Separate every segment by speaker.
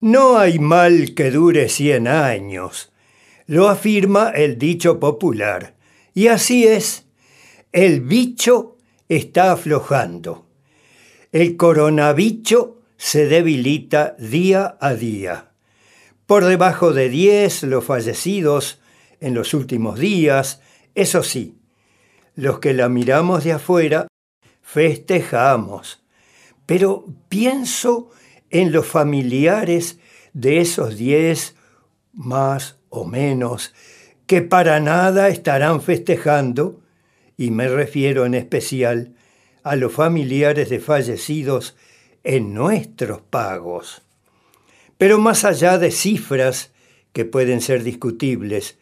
Speaker 1: No hay mal que dure cien años, lo afirma el dicho popular. Y así es, el bicho está aflojando. El coronabicho se debilita día a día. Por debajo de 10 los fallecidos en los últimos días, eso sí, los que la miramos de afuera festejamos. Pero pienso en los familiares de esos 10 más o menos que para nada estarán festejando, y me refiero en especial a los familiares de fallecidos en nuestros pagos. Pero más allá de cifras que pueden ser discutibles,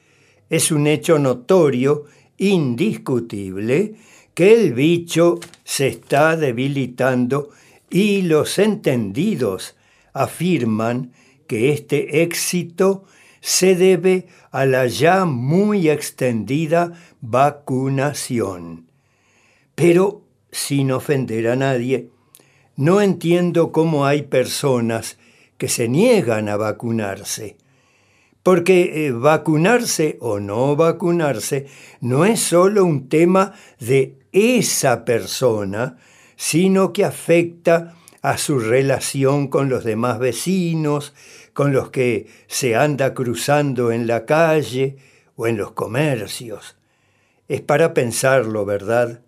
Speaker 1: es un hecho notorio, indiscutible, que el bicho se está debilitando y los entendidos afirman que este éxito se debe a la ya muy extendida vacunación. Pero, sin ofender a nadie, no entiendo cómo hay personas que se niegan a vacunarse. Porque eh, vacunarse o no vacunarse no es solo un tema de esa persona, sino que afecta a su relación con los demás vecinos, con los que se anda cruzando en la calle o en los comercios. Es para pensarlo, ¿verdad?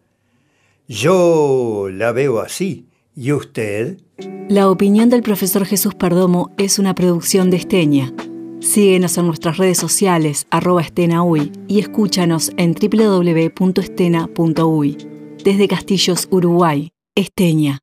Speaker 1: Yo la veo así. ¿Y usted?
Speaker 2: La opinión del profesor Jesús Perdomo es una producción de Esteña. Síguenos en nuestras redes sociales, arroba estenaui, y escúchanos en www.estena.uy. Desde Castillos, Uruguay, Esteña.